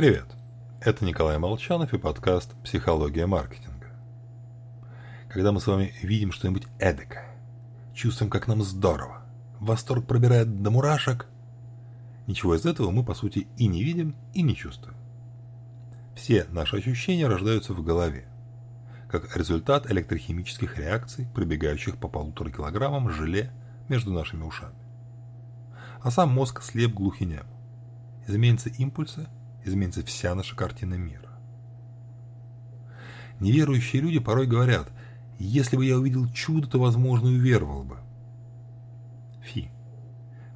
Привет! Это Николай Молчанов и подкаст «Психология маркетинга». Когда мы с вами видим что-нибудь эдакое, чувствуем, как нам здорово, восторг пробирает до мурашек, ничего из этого мы, по сути, и не видим, и не чувствуем. Все наши ощущения рождаются в голове, как результат электрохимических реакций, пробегающих по полутора килограммам желе между нашими ушами. А сам мозг слеп глухинем. Изменятся импульсы – изменится вся наша картина мира. Неверующие люди порой говорят, если бы я увидел чудо, то, возможно, уверовал бы. Фи.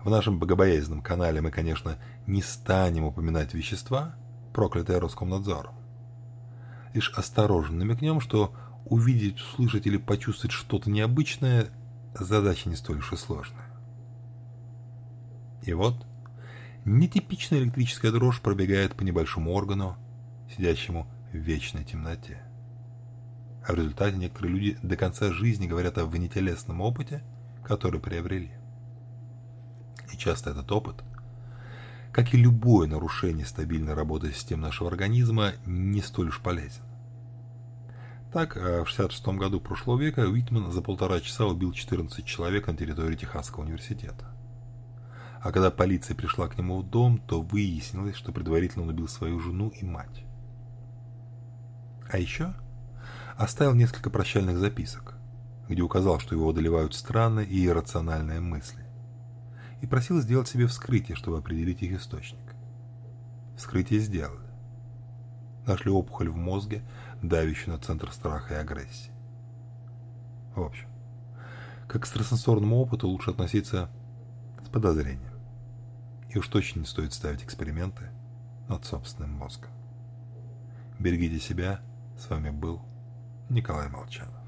В нашем богобоязненном канале мы, конечно, не станем упоминать вещества, проклятые Роскомнадзором. Лишь осторожно намекнем, что увидеть, услышать или почувствовать что-то необычное – задача не столь уж и сложная. И вот – Нетипичная электрическая дрожь пробегает по небольшому органу, сидящему в вечной темноте. А в результате некоторые люди до конца жизни говорят о внетелесном опыте, который приобрели. И часто этот опыт, как и любое нарушение стабильной работы систем нашего организма, не столь уж полезен. Так, э, в 66 году прошлого века Уитман за полтора часа убил 14 человек на территории Техасского университета. А когда полиция пришла к нему в дом, то выяснилось, что предварительно он убил свою жену и мать. А еще оставил несколько прощальных записок, где указал, что его одолевают странные и иррациональные мысли, и просил сделать себе вскрытие, чтобы определить их источник. Вскрытие сделали. Нашли опухоль в мозге, давящую на центр страха и агрессии. В общем, к экстрасенсорному опыту лучше относиться с подозрением. И уж точно не стоит ставить эксперименты над собственным мозгом. Берегите себя. С вами был Николай Молчанов.